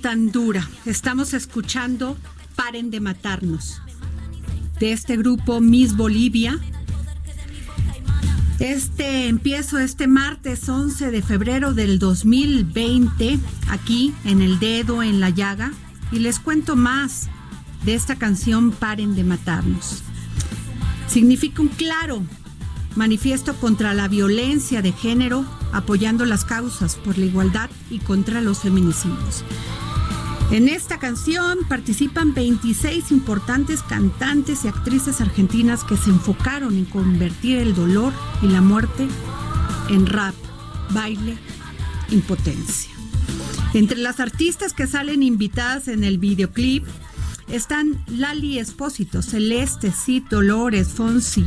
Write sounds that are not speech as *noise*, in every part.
tan dura. Estamos escuchando Paren de matarnos. De este grupo Miss Bolivia. Este empiezo este martes 11 de febrero del 2020 aquí en El Dedo en la Llaga y les cuento más de esta canción Paren de matarnos. Significa un claro manifiesto contra la violencia de género, apoyando las causas por la igualdad y contra los feminicidios. En esta canción participan 26 importantes cantantes y actrices argentinas que se enfocaron en convertir el dolor y la muerte en rap, baile, impotencia. Entre las artistas que salen invitadas en el videoclip están Lali Espósito, Celeste, Cid, Dolores Fonsi,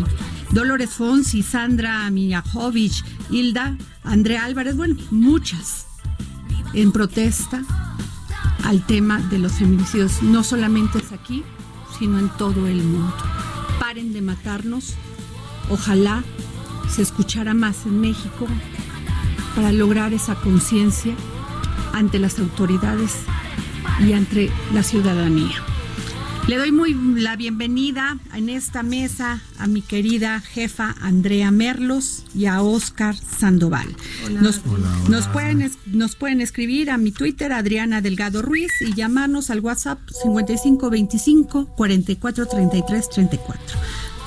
Dolores Fonsi, Sandra Mijajovic, Hilda, Andrea Álvarez, bueno, muchas en protesta al tema de los feminicidios, no solamente es aquí, sino en todo el mundo. Paren de matarnos, ojalá se escuchara más en México para lograr esa conciencia ante las autoridades y ante la ciudadanía. Le doy muy la bienvenida en esta mesa a mi querida jefa Andrea Merlos y a Oscar Sandoval. Nos, nos pueden, es- nos pueden escribir a mi Twitter Adriana Delgado Ruiz y llamarnos al WhatsApp 5525 44 33 34.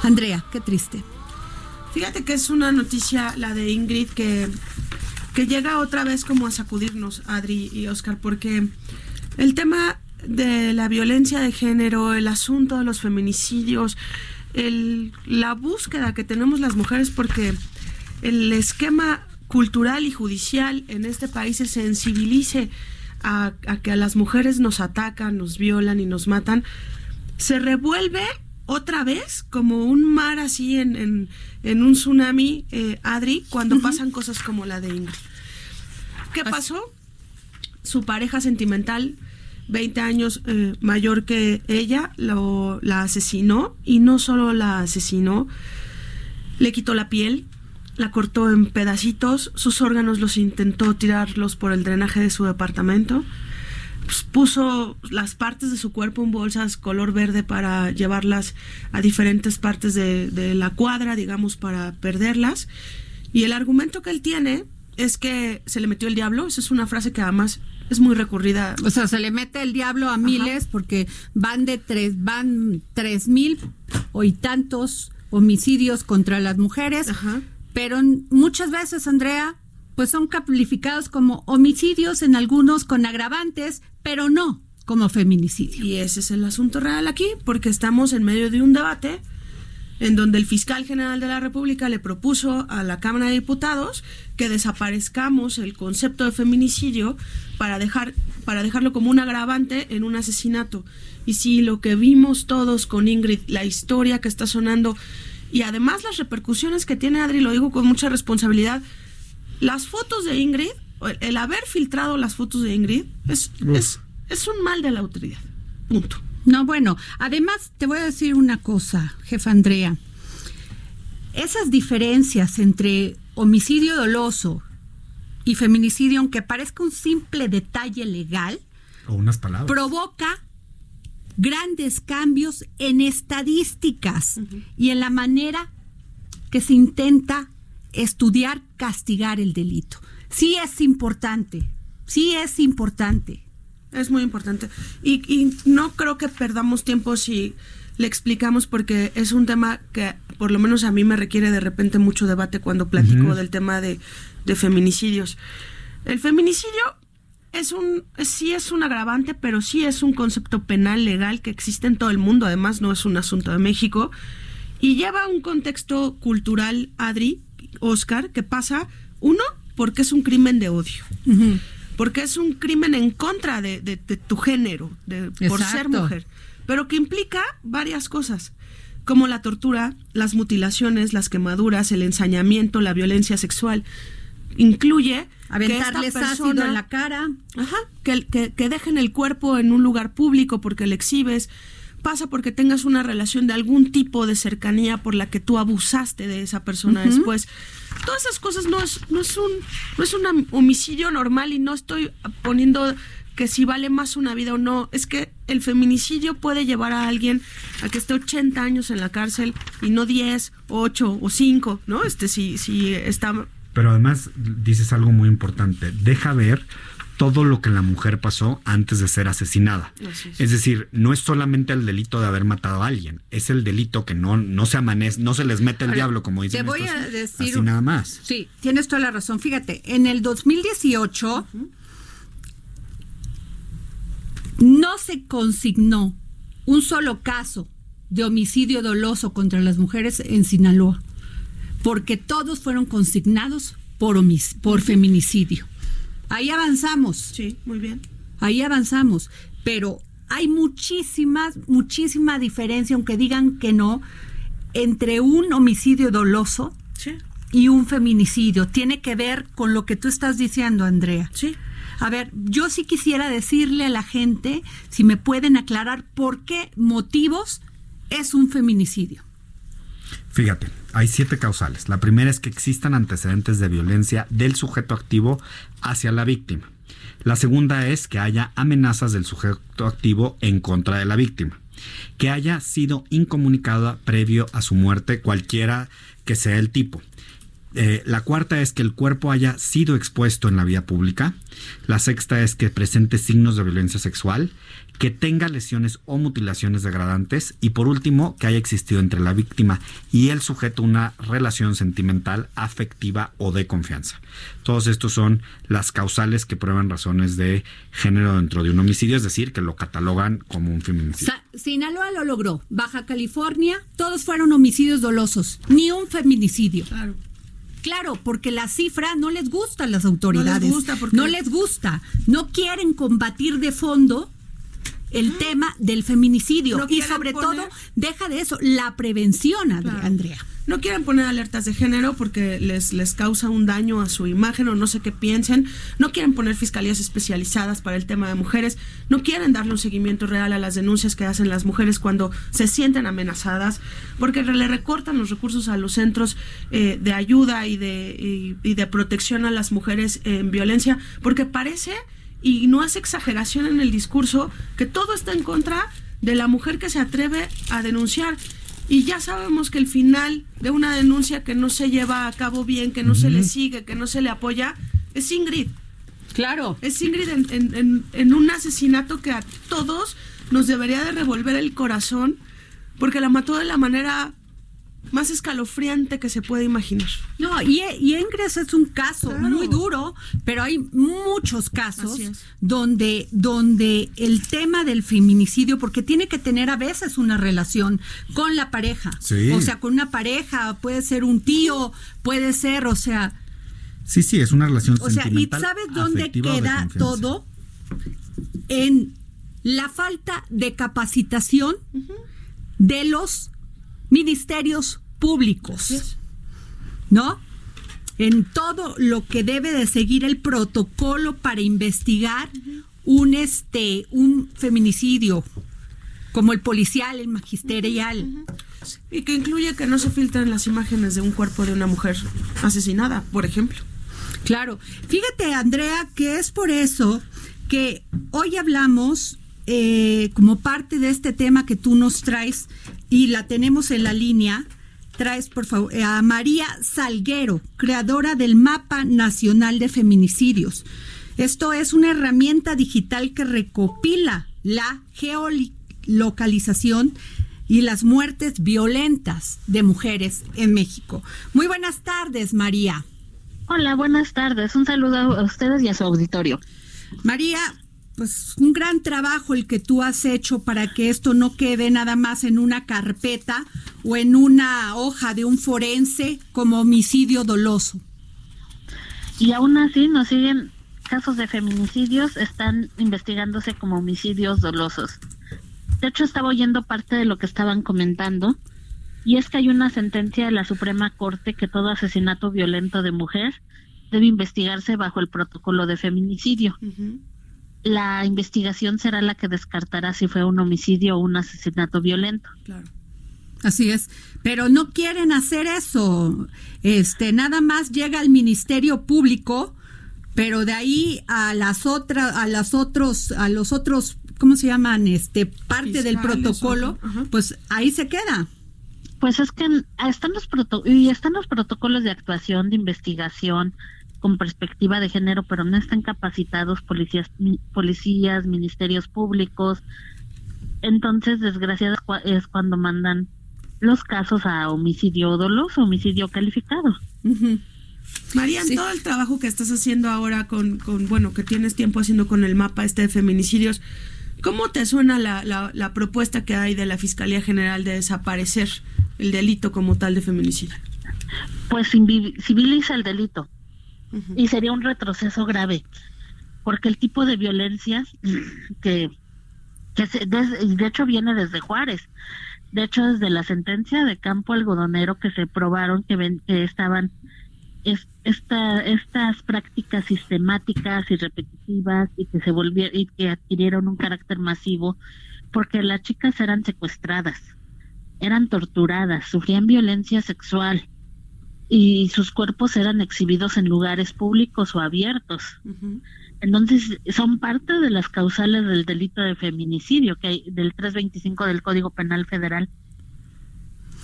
Andrea, qué triste. Fíjate que es una noticia la de Ingrid que, que llega otra vez como a sacudirnos, Adri y Oscar, porque el tema de la violencia de género, el asunto de los feminicidios, el, la búsqueda que tenemos las mujeres, porque el esquema cultural y judicial en este país se sensibilice a, a que a las mujeres nos atacan, nos violan y nos matan, se revuelve otra vez como un mar así en, en, en un tsunami, eh, Adri, cuando pasan cosas como la de Ingrid. ¿Qué pasó? su pareja sentimental, 20 años eh, mayor que ella, lo, la asesinó y no solo la asesinó, le quitó la piel, la cortó en pedacitos, sus órganos los intentó tirarlos por el drenaje de su departamento, pues, puso las partes de su cuerpo en bolsas color verde para llevarlas a diferentes partes de, de la cuadra, digamos, para perderlas. Y el argumento que él tiene es que se le metió el diablo, esa es una frase que además es muy recurrida. O sea, se le mete el diablo a miles porque van de tres, van tres mil o y tantos homicidios contra las mujeres, Ajá. pero muchas veces, Andrea, pues son calificados como homicidios en algunos con agravantes, pero no como feminicidio. Y ese es el asunto real aquí, porque estamos en medio de un debate en donde el fiscal general de la República le propuso a la Cámara de Diputados que desaparezcamos el concepto de feminicidio para dejar para dejarlo como un agravante en un asesinato. Y si lo que vimos todos con Ingrid, la historia que está sonando y además las repercusiones que tiene Adri, lo digo con mucha responsabilidad, las fotos de Ingrid, el, haber filtrado las fotos de Ingrid es, es, es un mal de la autoridad. Punto. No, bueno, además te voy a decir una cosa, jefa Andrea. Esas diferencias entre homicidio doloso y feminicidio, aunque parezca un simple detalle legal, O unas palabras. provoca grandes cambios en estadísticas y en la manera que se intenta estudiar, castigar el delito. Sí es importante, sí es importante. Es muy importante. Y, y no creo que perdamos tiempo si le explicamos porque es un tema que por lo menos a mí me requiere de repente mucho debate cuando platico del tema de, de feminicidios. El feminicidio es un sí es un agravante, pero sí es un concepto penal legal que existe en todo el mundo, además no es un asunto de México. Y lleva un contexto cultural Adri, Oscar, que pasa uno porque es un crimen de odio porque es un crimen en contra de, de- de tu género, de, por ser mujer, pero que implica varias cosas, como la tortura, las mutilaciones, las quemaduras, el ensañamiento, la violencia sexual. Incluye que Aventarles ácido en la cara. Ajá, que, que, que dejen el cuerpo en un lugar público porque le exhibes. Pasa porque tengas una relación de algún tipo de cercanía por la que tú abusaste de esa persona después. Todas esas cosas no es, no es un no es un homicidio normal y no estoy poniendo que si vale más una vida o no. Es que el feminicidio puede llevar a alguien a que esté 80 años en la cárcel y no 10, 8 o 5, ¿no? Este si, si está Pero además dices algo muy importante. Deja ver todo lo que la mujer pasó antes de ser asesinada. Es. Es decir, no es solamente el delito de haber matado a alguien, es el delito que no, no se amanece, no se les mete el Ahora, diablo, como dicen te voy estos, a decir así nada más. Sí, tienes toda la razón. Fíjate, en el 2018 no se consignó un solo caso de homicidio doloso contra las mujeres en Sinaloa, porque todos fueron consignados por, por feminicidio. Ahí avanzamos. Sí, muy bien. Ahí avanzamos, pero hay muchísimas, muchísima diferencia, aunque digan que no, entre un homicidio doloso Sí. y un feminicidio. Tiene que ver con lo que tú estás diciendo, Andrea. Sí. A ver, yo sí quisiera decirle a la gente si me pueden aclarar por qué motivos es un feminicidio. Fíjate, hay siete causales. La primera es que existan antecedentes de violencia del sujeto activo hacia la víctima. La segunda es que haya amenazas del sujeto activo en contra de la víctima. Que haya sido incomunicada previo a su muerte, cualquiera que sea el tipo. Eh, la cuarta es que el cuerpo haya sido expuesto en la vía pública. La sexta es que presente signos de violencia sexual, que tenga lesiones o mutilaciones degradantes y por último que haya existido entre la víctima y el sujeto una relación sentimental, afectiva o de confianza. Todos estos son las causales que prueban razones de género dentro de un homicidio, es decir, que lo catalogan como un feminicidio. Sa- Sinaloa lo logró. Baja California, todos fueron homicidios dolosos, ni un feminicidio. Claro. Claro, porque la cifra no les gusta a las autoridades. gusta porque- No les gusta. No quieren combatir de fondo el tema del feminicidio. No y sobre poner- todo, deja de eso, la prevención, Claro. Andrea. no quieren poner alertas de género porque les, les causa un daño a su imagen o no sé qué piensen, no quieren poner fiscalías especializadas para el tema de mujeres, no quieren darle un seguimiento real a las denuncias que hacen las mujeres cuando se sienten amenazadas, porque le recortan los recursos a los centros eh, de ayuda y de, y, y de protección a las mujeres en violencia, porque parece, y no hace exageración en el discurso, que todo está en contra de la mujer que se atreve a denunciar. Y ya sabemos que el final de una denuncia que no se lleva a cabo bien, que no se le sigue, que no se le apoya, es Ingrid. Claro. Es Ingrid en, en- en- en un asesinato que a todos nos debería de revolver el corazón, porque la mató de la manera más escalofriante que se puede imaginar. No, y, y Ingres es un caso Claro. muy duro, pero hay muchos casos donde, donde el tema del feminicidio, porque tiene que tener a veces una relación con la pareja. Sí. O sea, con una pareja, puede ser un tío, puede ser, o sea, Sí, sí, es una relación o sea, ¿y sabes dónde queda todo? En la falta de capacitación de los ministerios públicos. ¿no? En todo lo que debe de seguir el protocolo para investigar un este un feminicidio como el policial, el magisterial. Y que incluye que no se filtren las imágenes de un cuerpo de una mujer asesinada, por ejemplo. Claro. Fíjate, Andrea, que es por eso que hoy hablamos eh, como parte de este tema que tú nos traes y la tenemos en la línea. Traes, por favor, eh, a María Salguero, creadora del Mapa Nacional de Feminicidios. Esto es una herramienta digital que recopila la geolocalización y las muertes violentas de mujeres en México. Muy buenas tardes, María. Hola, buenas tardes. Un saludo a ustedes y a su auditorio. María, pues un gran trabajo el que tú has hecho para que esto no quede nada más en una carpeta o en una hoja de un forense como homicidio doloso. Y aún así nos siguen casos de feminicidios, están investigándose como homicidios dolosos. De hecho, estaba oyendo parte de lo que estaban comentando, y es que hay una sentencia de la Suprema Corte que todo asesinato violento de mujer debe investigarse bajo el protocolo de feminicidio. La investigación será la que descartará si fue un homicidio o un asesinato violento. Claro. Así es, pero no quieren hacer eso. Este, nada más llega al Ministerio Público, pero de ahí a las otras a las otros a los otros ¿cómo se llaman? Este, parte del protocolo, pues ahí se queda. Pues es que están los proto- y están los protocolos de actuación, de investigación con perspectiva de género, pero no están capacitados policías, policías, ministerios públicos. Entonces, desgraciado cua- es cuando mandan los casos a homicidio doloso, homicidio calificado. En Sí. todo el trabajo que estás haciendo ahora con, con, bueno, que tienes tiempo haciendo con el mapa este de feminicidios, ¿cómo te suena la, la, la propuesta que hay de la Fiscalía General de desaparecer el delito como tal de feminicidio? Pues civiliza el delito y sería un retroceso grave, porque el tipo de violencia *clears throat* que, que se- y de hecho viene desde Juárez. De hecho, desde la sentencia de campo algodonero que se probaron que, ven- que estaban es- esta, estas prácticas sistemáticas y repetitivas y que se volvieron y que adquirieron un carácter masivo porque las chicas eran secuestradas, eran torturadas, sufrían violencia sexual y sus cuerpos eran exhibidos en lugares públicos o abiertos. Entonces, son parte de las causales del delito de feminicidio que hay del 325 del Código Penal Federal.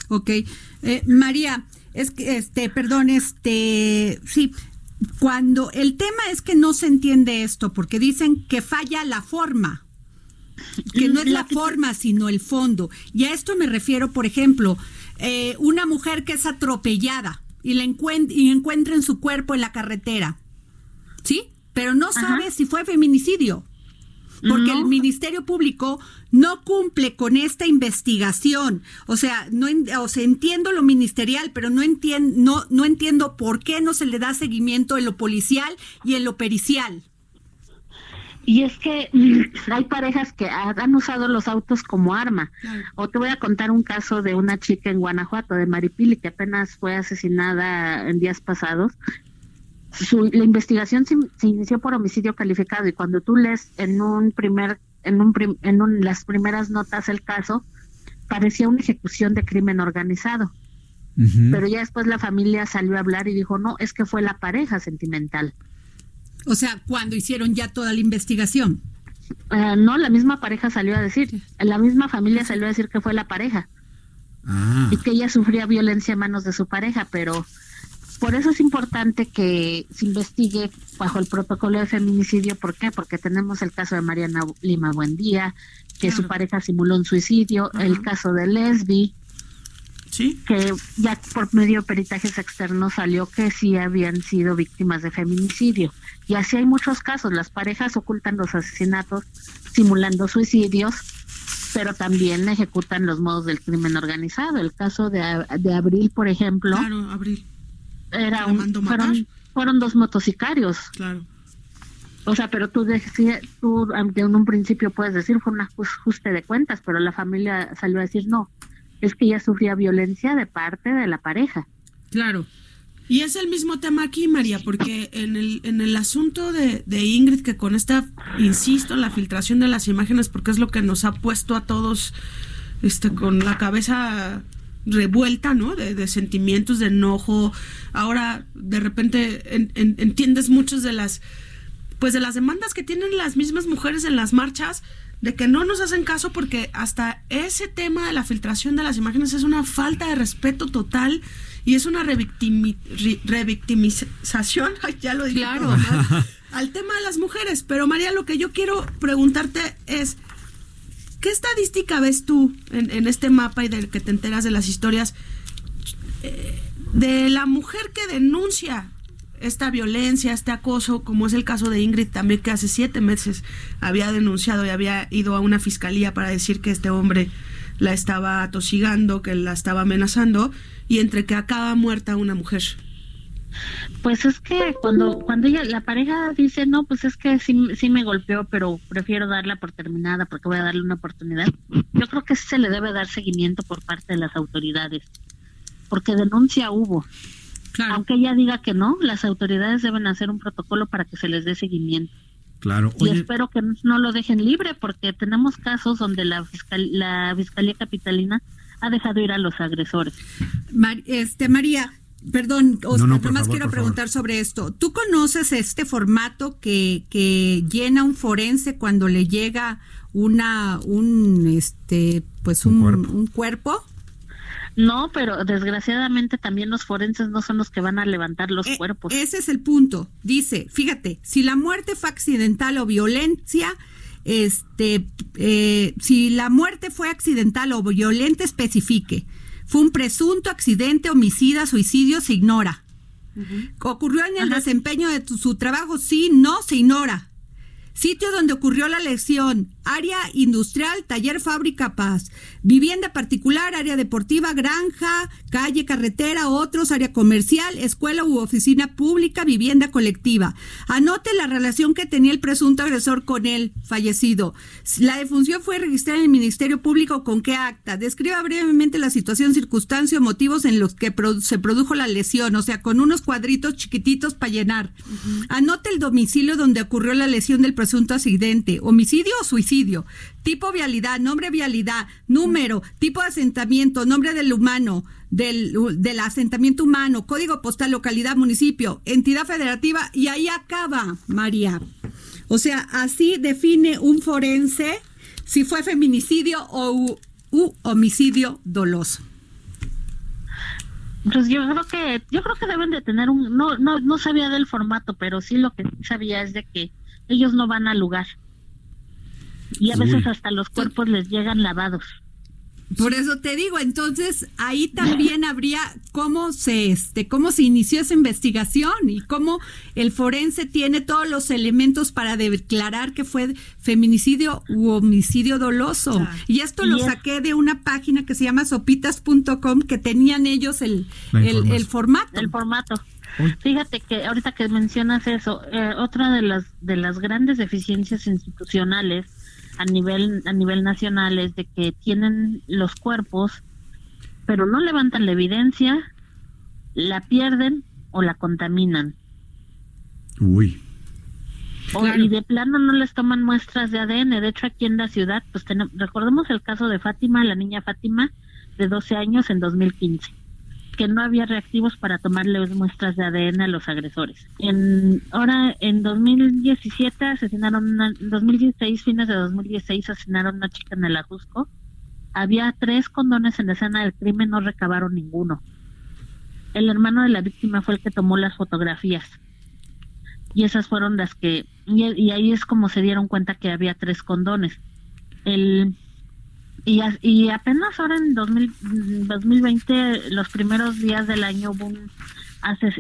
Ok. Eh, María, es que, este, perdón, este, sí, cuando el tema es que no se entiende esto, porque dicen que falla la forma, que no es la forma, sino el fondo. Y a esto me refiero, por ejemplo, eh, una mujer que es atropellada y, le encuent- y encuentren su cuerpo en la carretera, ¿sí? Pero no Ajá. sabe si fue feminicidio porque No. el Ministerio Público no cumple con esta investigación. O sea, no o sea, entiendo lo ministerial, pero no entiendo no no entiendo por qué no se le da seguimiento en lo policial y en lo pericial. Y es que mm, hay parejas que ha- han usado los autos como arma. O te voy a contar un caso de una chica en Guanajuato, de Maripili, que apenas fue asesinada en días pasados. Su, la investigación se, se inició por homicidio calificado y cuando tú lees en un primer, en un prim- en un- las primeras notas el caso, parecía una ejecución de crimen organizado. Pero ya después la familia salió a hablar y dijo, no, es que fue la pareja sentimental. O sea, cuando hicieron ya toda la investigación. Eh, no, la misma pareja salió a decir, la misma familia salió a decir que fue la pareja Ah, y que ella sufría violencia en manos de su pareja, pero por eso es importante que se investigue bajo el protocolo de feminicidio. ¿Por qué? Porque tenemos el caso de Mariana Lima Buendía, que su pareja simuló un suicidio, el caso de Lesbi, Sí, que ya por medio de peritajes externos salió que sí habían sido víctimas de feminicidio. Y así hay muchos casos. Las parejas ocultan los asesinatos simulando suicidios, pero también ejecutan los modos del crimen organizado. El caso de, de Abril, por ejemplo, claro, Abril, era ¿La un, fueron, fueron dos motocicarios. claro. O sea, pero tú, decías, tú aunque en un principio puedes decir fue un ajuste de cuentas, pero la familia salió a decir no, es que ella sufría violencia de parte de la pareja. Claro. Y es el mismo tema aquí, María, porque en el, en el asunto de, de Ingrid, que con esta, insisto, la filtración de las imágenes, porque es lo que nos ha puesto a todos este, con la cabeza revuelta, ¿no? De, de sentimientos, de enojo. Ahora, de repente, en- en- entiendes muchas de las, pues de las demandas que tienen las mismas mujeres en las marchas, de que no nos hacen caso porque hasta ese tema de la filtración de las imágenes es una falta de respeto total y es una revictimi- revictimización, *laughs* ay, ya lo dije Claro. todo *laughs* al tema de las mujeres. Pero María, lo que yo quiero preguntarte es, ¿qué estadística ves tú en, en este mapa y del que te enteras de las historias eh, de la mujer que denuncia esta violencia, este acoso, como es el caso de Ingrid también, que hace siete meses había denunciado y había ido a una fiscalía para decir que este hombre la estaba atosigando, que la estaba amenazando, y entre que acaba muerta una mujer. Pues es que cuando cuando ella la pareja dice no, pues es que sí, sí me golpeó, pero prefiero darla por terminada porque voy a darle una oportunidad. Yo creo que se le debe dar seguimiento por parte de las autoridades, porque denuncia hubo. Claro. Aunque ella diga que no, las autoridades deben hacer un protocolo para que se les dé seguimiento. claro. Y espero que no lo dejen libre, porque tenemos casos donde la, fiscal, la Fiscalía Capitalina ha dejado ir a los agresores. Mar- este María, perdón, Oscar, no, nomás favor, quiero preguntar sobre esto. ¿Tú conoces este formato que, que llena un forense cuando le llega una un este pues Un un, cuerpo. un cuerpo? No, pero desgraciadamente también los forenses no son los que van a levantar los Eh, cuerpos. Ese es el punto. Dice, fíjate, si la muerte fue accidental o violencia, este, eh, si la muerte fue accidental o violenta, especifique. Fue un presunto accidente, homicida, suicidio, se ignora. ¿Ocurrió en el desempeño de tu- su trabajo? Sí, no, se ignora. Sitio donde ocurrió la lesión, área industrial, taller, fábrica, paz. Vivienda particular, área deportiva, granja, calle, carretera, otros, área comercial, escuela u oficina pública, vivienda colectiva. Anote la relación que tenía el presunto agresor con el fallecido. La defunción fue registrada en el Ministerio Público con qué acta. Describa brevemente la situación, circunstancia o motivos en los que se produjo la lesión, o sea, con unos cuadritos chiquititos para llenar. Anote el domicilio donde ocurrió la lesión del presunto accidente, homicidio o suicidio, tipo vialidad, nombre vialidad, número, tipo de asentamiento, nombre del humano, del, del asentamiento humano, código postal, localidad, municipio, entidad federativa y ahí acaba, María. O sea, así define un forense si fue feminicidio o u- homicidio doloso. Pues yo creo que yo creo que deben de tener un no no no sabía del formato, pero sí lo que sabía es de que ellos no van al lugar. Y a Uy. veces hasta los cuerpos les llegan lavados. Por eso te digo, entonces ahí también habría cómo se este cómo se inició esa investigación y cómo el forense tiene todos los elementos para declarar que fue feminicidio u homicidio doloso. Claro. Y esto lo saqué de una página que se llama sopitas.com que tenían ellos el, el, el formato. El formato. Fíjate que ahorita que mencionas eso, eh, otra de las de las grandes deficiencias institucionales a nivel a nivel nacional es de que tienen los cuerpos, pero no levantan la evidencia, la pierden o la contaminan. Uy. O- y de plano no les toman muestras de ADN. De hecho, aquí en la ciudad, pues tenemos, recordemos el caso de Fátima, la niña Fátima, de 12 años en 2015, que no había reactivos para tomarle muestras de ADN a los agresores. En, ahora, en 2017 asesinaron, una, en 2016, fines de 2016, asesinaron a una chica en el Ajusco. Había tres condones en la escena del crimen, no recabaron ninguno. El hermano de la víctima fue el que tomó las fotografías y esas fueron las que y ahí es como se dieron cuenta que había tres condones el y, a- y apenas ahora en 2000 2020 los primeros días del año hubo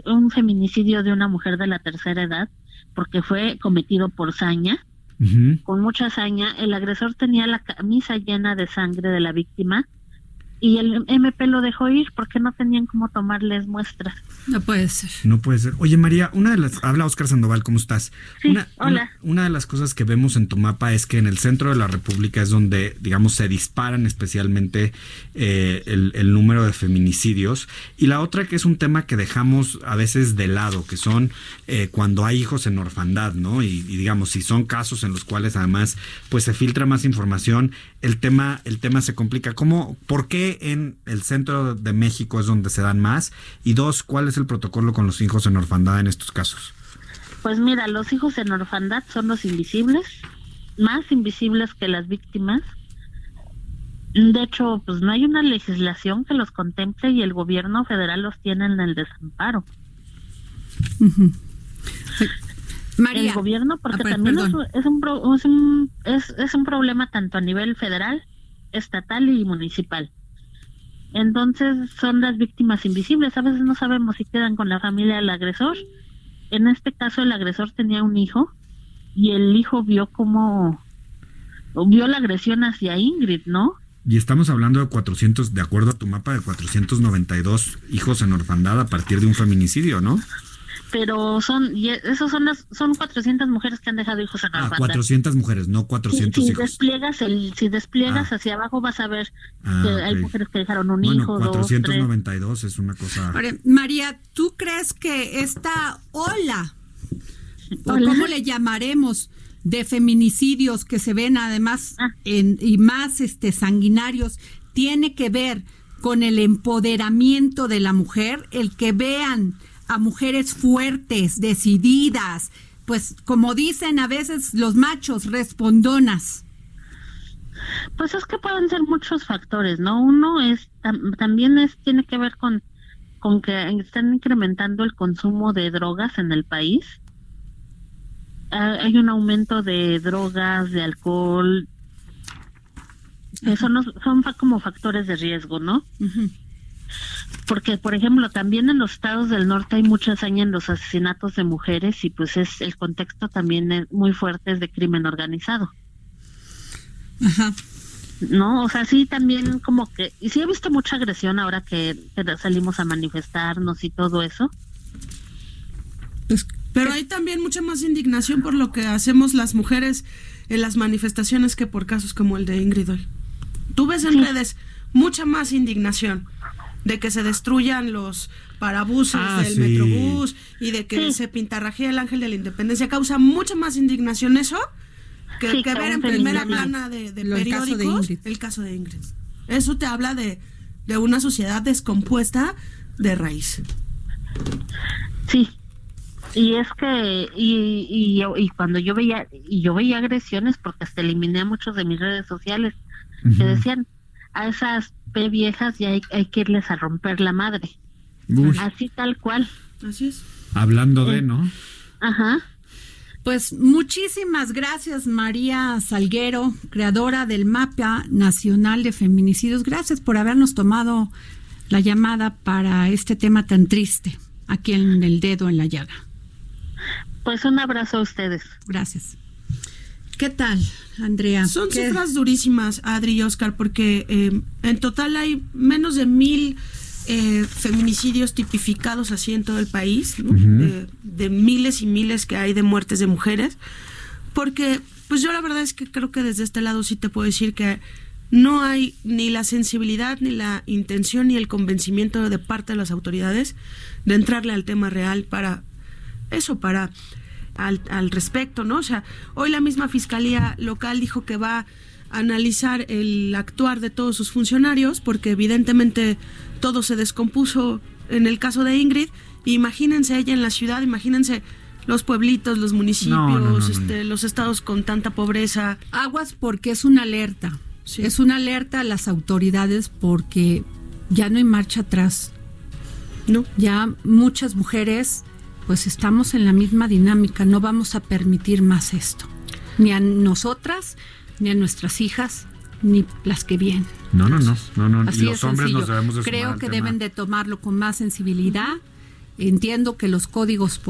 un feminicidio de una mujer de la tercera edad porque fue cometido por saña. Con mucha hazaña el agresor tenía la camisa llena de sangre de la víctima y el MP lo dejó ir porque no tenían cómo tomarles muestras No puede ser. No puede ser. Oye, María, una de las. Habla Oscar Sandoval, ¿cómo estás? Sí, una, hola. Una, una de las cosas que vemos en tu mapa es que en el centro de la República es donde, digamos, se disparan especialmente eh, el, el número de feminicidios. Y la otra que es un tema que dejamos a veces de lado, que son eh, cuando hay hijos en orfandad, ¿no? Y, y digamos, si son casos en los cuales además pues se filtra más información, el tema, el tema se complica. ¿Cómo, por qué en el centro de México es donde se dan más? Y dos, ¿cuál es el protocolo con los hijos en orfandad en estos casos? Pues mira, los hijos en orfandad son los invisibles, más invisibles que las víctimas. De hecho, pues no hay una legislación que los contemple y el gobierno federal los tiene en el desamparo. María. El gobierno, porque Ah, pues, también es, un pro- es, un, es, es un problema tanto a nivel federal, estatal y municipal. Entonces son las víctimas invisibles. A veces no sabemos si quedan con la familia del agresor. En este caso el agresor tenía un hijo y el hijo vio cómo vio la agresión hacia Ingrid, ¿no? Y estamos hablando de 400, de acuerdo a tu mapa, de 492 hijos en orfandad a partir de un feminicidio, ¿no? Pero son y esos son las son 400 mujeres que han dejado hijos en Ah, orfandad. 400 mujeres, no Si, 400 si hijos. despliegas el si despliegas Ah. hacia abajo vas a ver Ah, que hay mujeres que dejaron un Bueno, hijo, dos, tres. 492 es una cosa... Ahora, María, ¿tú crees que esta ola, o Hola. cómo le llamaremos, de feminicidios que se ven además Ah. en, y más este sanguinarios, tiene que ver con el empoderamiento de la mujer, el que vean a mujeres fuertes, decididas, pues como dicen a veces los machos, respondonas. Pues es que pueden ser muchos factores, ¿no? Uno es tam- también es tiene que ver con con que están incrementando el consumo de drogas en el país. Ah, hay un aumento de drogas, de alcohol. que son, los- son como factores de riesgo, ¿no? Ujú. Porque, por ejemplo, también en los estados del norte hay mucha hazaña en los asesinatos de mujeres y pues es el contexto también es muy fuerte es de crimen organizado. Ajá. No, o sea, sí también como que, y sí he visto mucha agresión ahora que, que salimos a manifestarnos y todo eso. Pues, Pero hay también mucha más indignación por lo que hacemos las mujeres en las manifestaciones que por casos como el de Ingrid hoy. Tú ves en redes mucha más indignación de que se destruyan los parabuses Ah, del sí. metrobús y de que Sí. se pintarrajea el ángel de la independencia. Causa mucha más indignación eso que, Sí, que que ver en primera plana de, de Lo- el caso de periódicos Ingrid. el caso de Ingrid. Eso te habla de, de una sociedad descompuesta de raíz. Sí. Y es que, y, y, cuando yo veía, y yo veía agresiones, porque hasta eliminé a muchos de mis redes sociales, que decían, a esas Viejas ya hay, hay que irles a romper la madre. Uy, Así tal cual. Así es. hablando de, ¿no? Ajá. Pues muchísimas gracias María Salguero, creadora del Mapa Nacional de Feminicidios. Gracias por habernos tomado la llamada para este tema tan triste aquí en el dedo en la llaga. Pues un abrazo a ustedes. Gracias. ¿Qué tal, Andrea? Son ¿Qué- cifras durísimas, Adri y Oscar, porque eh, en total hay menos de mil eh, feminicidios tipificados así en todo el país, ¿no? de miles y miles que hay de muertes de mujeres, porque pues yo la verdad es que creo que desde este lado sí te puedo decir que no hay ni la sensibilidad, ni la intención, ni el convencimiento de parte de las autoridades de entrarle al tema real para eso, para al, al respecto, ¿no? O sea, hoy la misma fiscalía local dijo que va a analizar el actuar de todos sus funcionarios, porque evidentemente todo se descompuso en el caso de Ingrid. Imagínense ella en la ciudad, imagínense los pueblitos, los municipios, No, no, no, no, este, los estados con tanta pobreza. Aguas porque es una alerta. Sí. Es una alerta a las autoridades porque ya no hay marcha atrás. ¿no? Ya muchas mujeres pues estamos en la misma dinámica, no vamos a permitir más esto. Ni a nosotras, ni a nuestras hijas, ni las que vienen. No, no, no, no, no. Así los hombres nos sencillo. debemos de Creo que deben de tomarlo con más sensibilidad. Entiendo que los códigos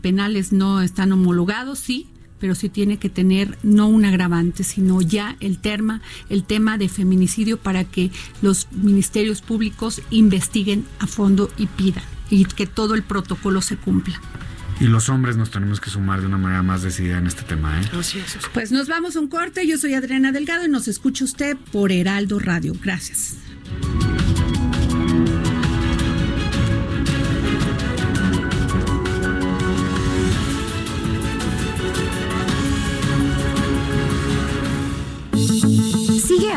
penales no están homologados, sí, pero sí tiene que tener no un agravante, sino ya el tema, el tema de feminicidio para que los ministerios públicos investiguen a fondo y pidan y que todo el protocolo se cumpla. Y los hombres nos tenemos que sumar de una manera más decidida en este tema, ¿eh? Pues nos vamos a un corte. Yo soy Adriana Delgado y nos escucha usted por Heraldo Radio. Gracias.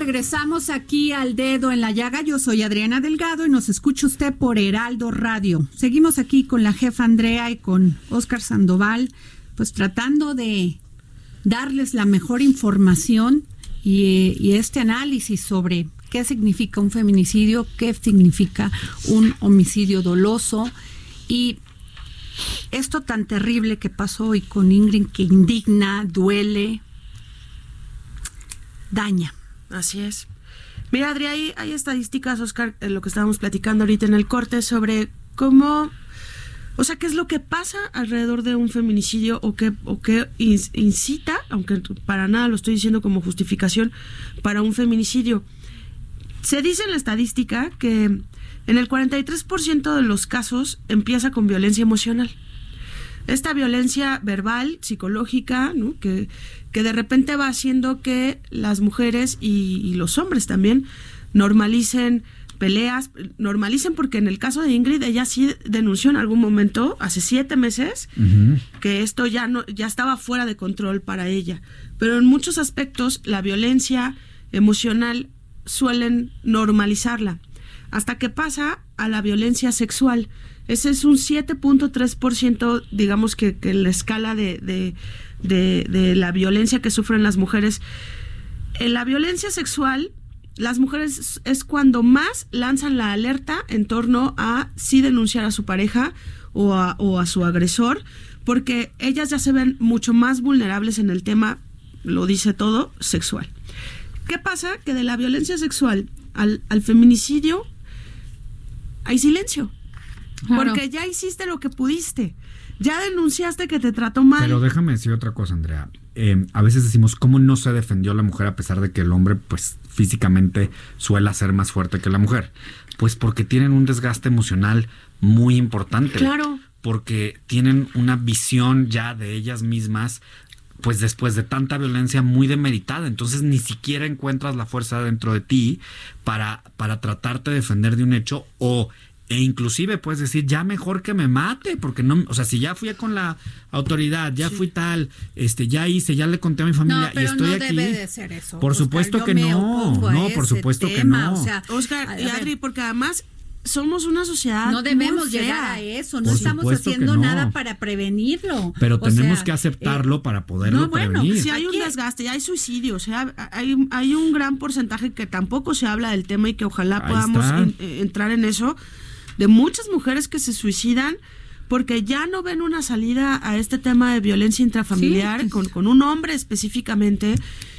Regresamos aquí al dedo en la llaga. Yo soy Adriana Delgado y nos escucha usted por Heraldo Radio. Seguimos aquí con la jefa Andrea y con Oscar Sandoval, pues tratando de darles la mejor información y, y este análisis sobre qué significa un feminicidio, qué significa un homicidio doloso y esto tan terrible que pasó hoy con Ingrid, que indigna, duele, daña. Así es. Mira, Adri, hay, estadísticas, Oscar, en lo que estábamos platicando ahorita en el corte, sobre cómo, o sea, qué es lo que pasa alrededor de un feminicidio o qué, o qué incita, aunque para nada lo estoy diciendo como justificación, para un feminicidio. Se dice en la estadística que en el 43% de los casos empieza con violencia emocional. Esta violencia verbal, psicológica, ¿no? que, que de repente va haciendo que las mujeres y, y los hombres también normalicen peleas, normalicen porque en el caso de Ingrid ella sí denunció en algún momento, hace siete meses, que esto ya no, ya estaba fuera de control para ella. Pero en muchos aspectos la violencia emocional suelen normalizarla, hasta que pasa a la violencia sexual. Ese es un 7.3%, digamos que, que la escala de, de, la violencia que sufren las mujeres. En la violencia sexual, las mujeres es- cuando más lanzan la alerta en torno a sí denunciar a su pareja o a, su agresor, porque ellas ya se ven mucho más vulnerables en el tema, lo dice todo, sexual. ¿Qué pasa? Que de la violencia sexual al, al feminicidio, hay silencio. Claro. Porque ya hiciste lo que pudiste. Ya denunciaste que te trató mal. Pero déjame decir otra cosa, Andrea. Eh, a veces decimos, ¿cómo no se defendió la mujer a pesar de que el hombre, pues físicamente suele ser más fuerte que la mujer? Pues porque tienen un desgaste emocional muy importante. Claro. Porque tienen una visión ya de ellas mismas, pues después de tanta violencia muy demeritada. Entonces ni siquiera encuentras la fuerza dentro de ti para, para tratarte de defender de un hecho o e inclusive puedes decir, ya mejor que me mate, porque no, o sea, si ya fui con la autoridad, ya fui tal, este, ya hice, ya le conté a mi familia No, pero y estoy no aquí. debe de ser eso, Por Oscar, supuesto que no, no, por supuesto que no. o sea, Oscar y. Adri, porque además somos una sociedad. No debemos muy fea. llegar a eso, no Por estamos haciendo no. nada para prevenirlo. Pero O tenemos sea, que aceptarlo eh, para poderlo no, bueno. Si hay un desgaste, ya hay suicidio, o sea, hay, hay un gran porcentaje que tampoco se habla del tema y que ojalá Ahí podamos en- eh, entrar en eso, de muchas mujeres que se suicidan porque ya no ven una salida a este tema de violencia intrafamiliar Sí. con, con un hombre específicamente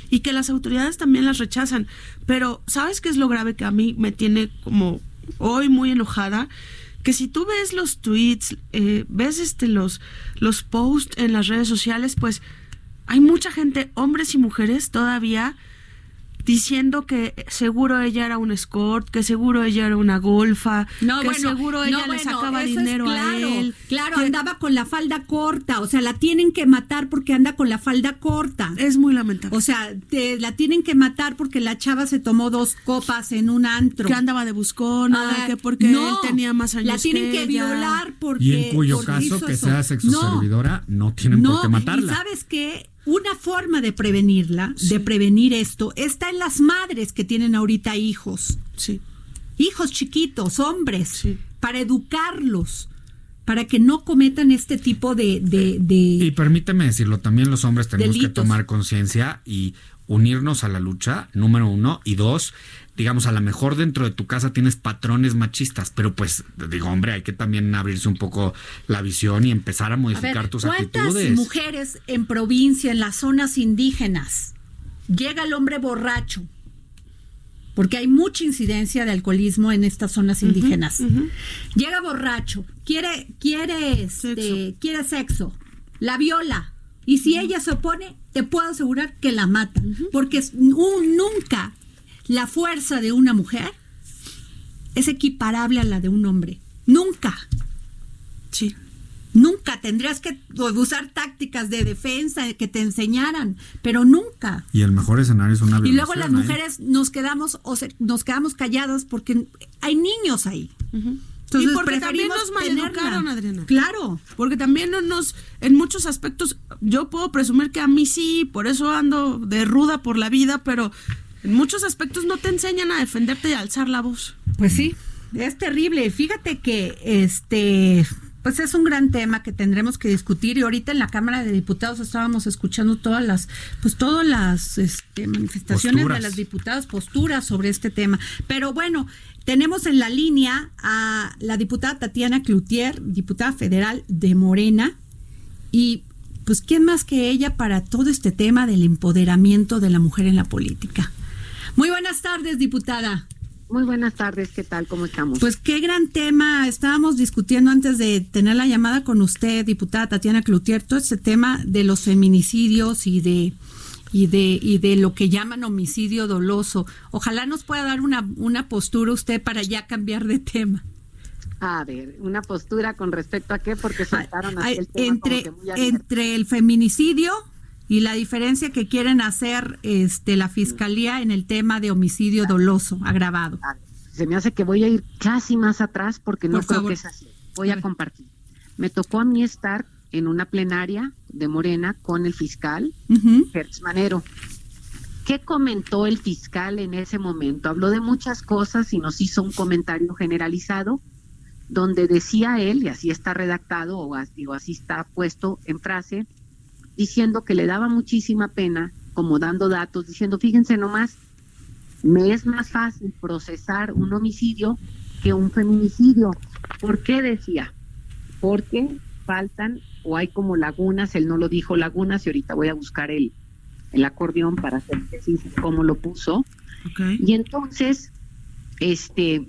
y que las autoridades también las rechazan. Pero, ¿sabes qué es lo grave que a mí me tiene como hoy muy enojada? Que si tú ves los tweets, eh, ves este los, los posts en las redes sociales, pues hay mucha gente, hombres y mujeres, todavía diciendo que seguro ella era un escort, que seguro ella era una golfa, No, que bueno, seguro no, ella le bueno, sacaba es dinero claro, a él. Claro, que andaba con la falda corta, o sea, la tienen que matar porque anda con la falda corta. Es muy lamentable. O sea, te- la tienen que matar porque la chava se tomó dos copas en un antro. que andaba de buscona, Ah, que porque no, él tenía más años La tienen que, violar porque. y en cuyo caso que eso. sea sexoservidora, no, tienen No, por qué matarla. y sabes qué? Una forma de prevenirla, de prevenir esto, está en las madres que tienen ahorita hijos. Sí. hijos chiquitos, hombres, Sí. para educarlos, para que no cometan este tipo de... de, de- Y permíteme decirlo, también los hombres tenemos que tomar conciencia y unirnos a la lucha, número uno, y dos, digamos, a lo mejor dentro de tu casa tienes patrones machistas, pero pues, digo, hombre, hay que también abrirse un poco la visión y empezar a A modificar ver, tus ¿cuántas actitudes. mujeres en provincia, en las zonas indígenas, llega el hombre borracho? Porque hay mucha incidencia de alcoholismo en estas zonas indígenas. Llega borracho, quiere, quiere, este, Sexo. quiere sexo, la viola. Y si ella se opone, te puedo asegurar que la mata. Porque un- nunca la fuerza de una mujer es equiparable a la de un hombre. Nunca. Sí. Nunca tendrías que usar tácticas de defensa que te enseñaran, pero nunca. Y el mejor escenario es una Y violación. luego las mujeres nos quedamos o se- nos quedamos calladas porque hay niños ahí. Entonces Y porque también nos maleducaron. Adriana. Claro. Porque también no nos, en muchos aspectos, yo puedo presumir que a mí sí, por eso ando de ruda por la vida, pero en muchos aspectos no te enseñan a defenderte y a alzar la voz. Pues sí, es terrible. Fíjate que este pues es un gran tema que tendremos que discutir y ahorita en la Cámara de Diputados estábamos escuchando todas las pues todas las este, manifestaciones Posturas. de las diputadas posturas sobre este tema. Pero bueno, tenemos en la línea a la diputada Tatiana Cloutier, diputada federal de Morena y pues quién más que ella para todo este tema del empoderamiento de la mujer en la política. Muy buenas tardes, diputada. Muy buenas tardes, ¿qué tal? ¿Cómo estamos? Pues qué gran tema. Estábamos discutiendo antes de tener la llamada con usted, diputada Tatiana Cloutier, todo este tema de los feminicidios y de y de y de lo que llaman homicidio doloso. Ojalá nos pueda dar una una postura usted para ya cambiar de tema. a ver, una postura con respecto a qué, porque soltaron Ay, así el tema entre como que muy abierto. entre el feminicidio y la diferencia que quieren hacer este la fiscalía en el tema de homicidio doloso agravado. A ver, Se me hace que voy a ir casi más atrás porque no Por creo favor. que es así. Voy A compartir. Me tocó a mí estar en una plenaria de Morena con el fiscal. Gertz Manero. ¿Qué comentó el fiscal en ese momento? Habló de muchas cosas y nos hizo un comentario generalizado donde decía él, y así está redactado, o digo, así está puesto en frase, diciendo que le daba muchísima pena, como dando datos, diciendo, fíjense nomás, me es más fácil procesar un homicidio que un feminicidio. ¿Por qué decía? Porque faltan o hay como lagunas, él no lo dijo lagunas y ahorita voy a buscar el, el acordeón para ser preciso cómo lo puso. Y entonces Este,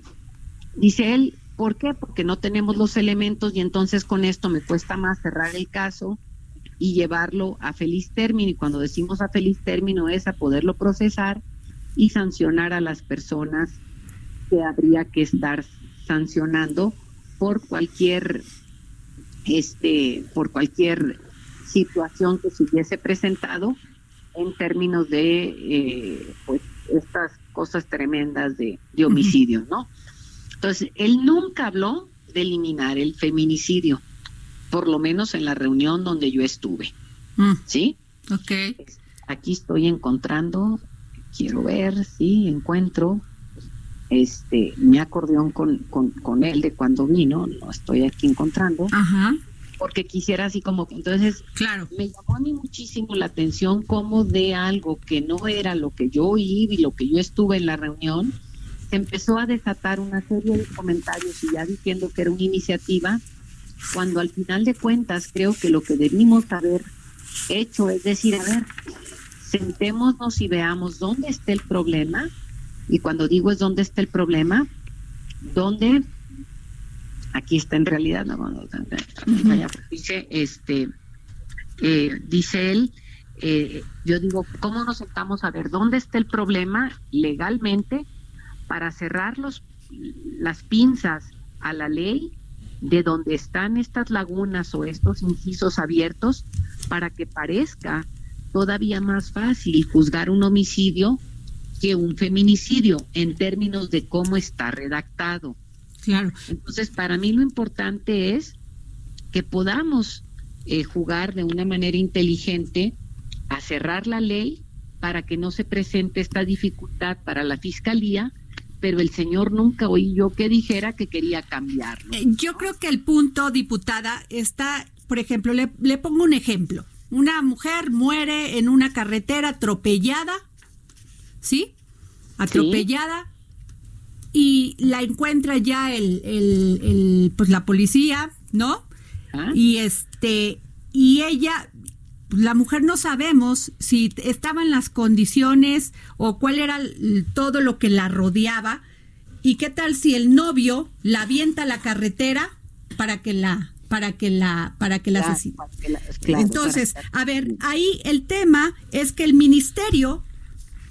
dice él, ¿por qué? Porque no tenemos los elementos y entonces con esto me cuesta más cerrar el caso y llevarlo a feliz término. Y cuando decimos a feliz término es a poderlo procesar y sancionar a las personas que habría que estar sancionando por cualquier este por cualquier situación que se hubiese presentado en términos de eh, pues estas cosas tremendas de, de homicidio, ¿no? Entonces, él nunca habló de eliminar el feminicidio, por lo menos en la reunión donde yo estuve, Mm, ¿sí? ok. Aquí estoy encontrando, quiero ver si encuentro este mi acordeón con, con, con él de cuando vino, no estoy aquí encontrando, Ajá, porque quisiera así como, entonces claro. me llamó a mí muchísimo la atención como de algo que no era lo que yo oí y lo que yo estuve en la reunión, se empezó a desatar una serie de comentarios y ya diciendo que era una iniciativa, cuando al final de cuentas creo que lo que debimos haber hecho es decir, a ver, sentémonos y veamos dónde está el problema, y cuando digo es dónde está el problema, dónde aquí está en realidad, no, no, no, no, dice, este, eh, dice él, eh, yo digo, ¿cómo nos sentamos a ver dónde está el problema legalmente para cerrar los, las pinzas a la ley de donde están estas lagunas o estos incisos abiertos para que parezca todavía más fácil juzgar un homicidio que un feminicidio en términos de cómo está redactado. Claro. Entonces, para mí lo importante es que podamos eh, jugar de una manera inteligente a cerrar la ley para que no se presente esta dificultad para la fiscalía, pero el señor nunca oí yo que dijera que quería cambiarlo. Eh, Yo creo que el punto, diputada, está, por ejemplo, le, le pongo un ejemplo. Una mujer muere en una carretera atropellada, ¿sí? Atropellada. Y la encuentra ya el, el- el, pues la policía, ¿no? ¿Ah? Y este, y ella, la mujer no sabemos si estaba en las condiciones o cuál era todo lo que la rodeaba. ¿Y qué tal si el novio la avienta a la carretera para que la para que la para que la Claro, asesine? claro, Entonces, a ver, ahí el tema es que el ministerio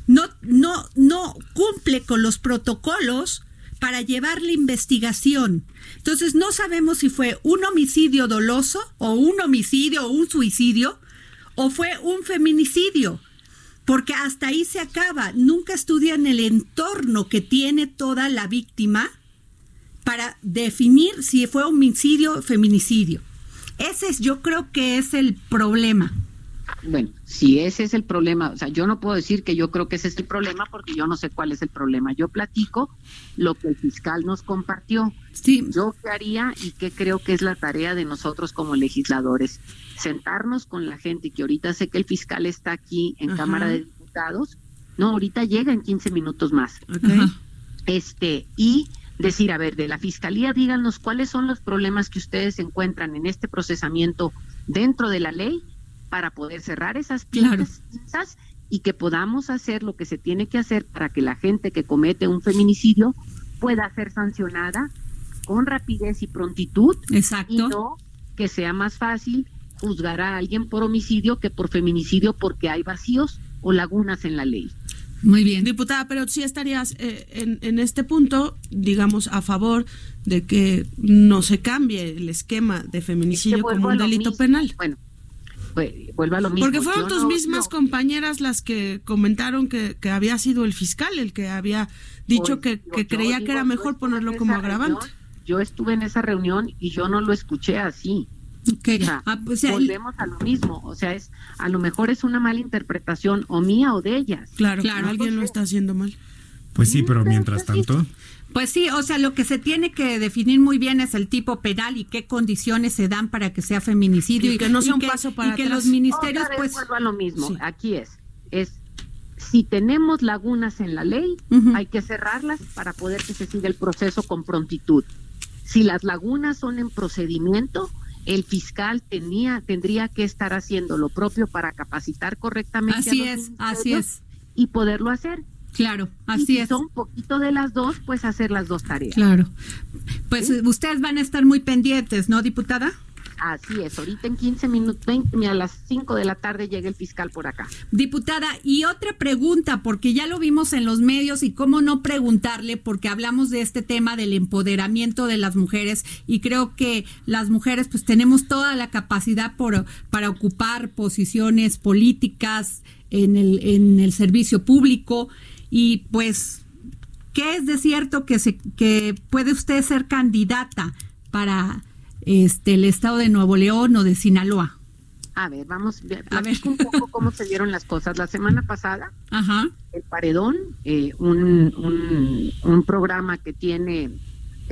no, no, no cumple con los protocolos para llevar la investigación. Entonces no sabemos si fue un homicidio doloso o un homicidio o un suicidio o fue un feminicidio. Porque hasta ahí se acaba. Nunca estudian el entorno que tiene toda la víctima para definir si fue homicidio o feminicidio. Ese es, yo creo que es el problema. Bueno, si ese es el problema, o sea, yo no puedo decir que yo creo que ese es el problema porque yo no sé cuál es el problema. Yo platico lo que el fiscal nos compartió. Sí, Yo qué haría y qué creo que es la tarea de nosotros como legisladores. Sentarnos con la gente, que ahorita sé que el fiscal está aquí en Ajá. Cámara de Diputados. No, ahorita llega en 15 minutos más. Este, y decir, a ver, de la fiscalía, díganos cuáles son los problemas que ustedes encuentran en este procesamiento dentro de la ley para poder cerrar esas Claro. pinzas y que podamos hacer lo que se tiene que hacer para que la gente que comete un feminicidio pueda ser sancionada con rapidez y prontitud y exacto. no que sea más fácil juzgar a alguien por homicidio que por feminicidio porque hay vacíos o lagunas en la ley. Muy bien. Diputada, pero sí estarías eh, en, en este punto, digamos, a favor de que no se cambie el esquema de feminicidio Es que vuelvo como un delito penal. Bueno, pues, vuelvo a lo mismo. Porque fueron Yo tus no- mismas no- compañeras las que comentaron que, que había sido el fiscal el que había dicho Pues, que, yo- que yo creía digo, que era mejor ponerlo como agravante. reunión, yo estuve en esa reunión y yo no lo escuché así. Ok. O sea, Ah, pues, volvemos a lo mismo. O sea, es a lo mejor es una mala interpretación o mía o de ellas. Claro, Claro. alguien lo está haciendo mal. Pues sí, pero mientras tanto, Pues sí, o sea, lo que se tiene que definir muy bien es el tipo penal y qué condiciones se dan para que sea feminicidio Y que no sea un paso para y que los ministerios Otra vez pues vuelvo a lo mismo. Sí. Aquí es, es si tenemos lagunas en la ley, hay que cerrarlas para poder que se siga el proceso con prontitud. Si las lagunas son en procedimiento, el fiscal tenía, tendría que estar haciendo lo propio para capacitar correctamente. a los es, así es. Y poderlo hacer. Claro, y así si es. son un poquito de las dos, pues hacer las dos tareas. Claro. Pues ustedes van a estar muy pendientes, ¿no, diputada? Así es, ahorita en 15 minutos, 20, a las 5 de la tarde llega el fiscal por acá. Diputada, y otra pregunta, porque ya lo vimos en los medios y cómo no preguntarle, porque hablamos de este tema del empoderamiento de las mujeres y creo que las mujeres pues tenemos toda la capacidad por, para ocupar posiciones políticas en el, en el servicio público y pues, ¿qué es de cierto que, se, que puede usted ser candidata para este el estado de Nuevo León o de Sinaloa? A ver, vamos a ver un poco cómo se dieron las cosas. La semana pasada, Ajá. el Paredón, eh, un, un, un programa que tiene